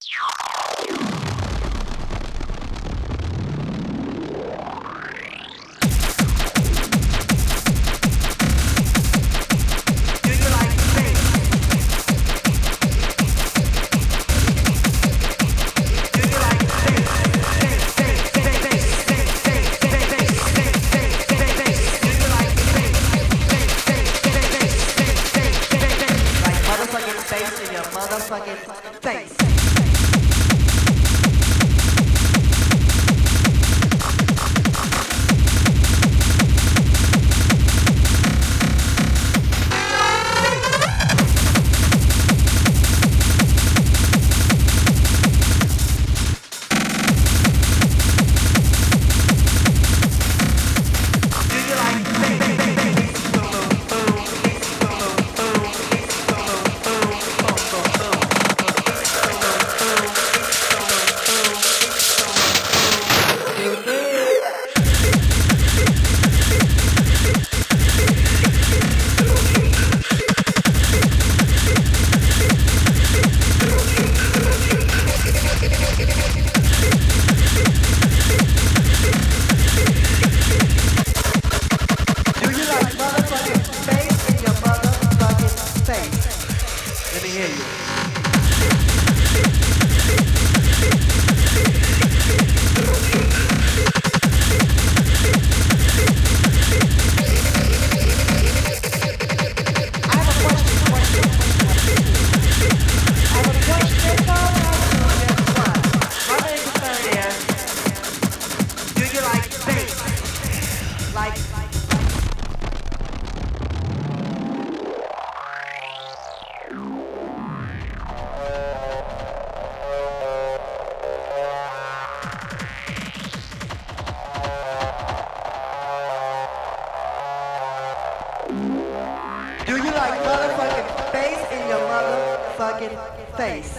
you place.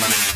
money.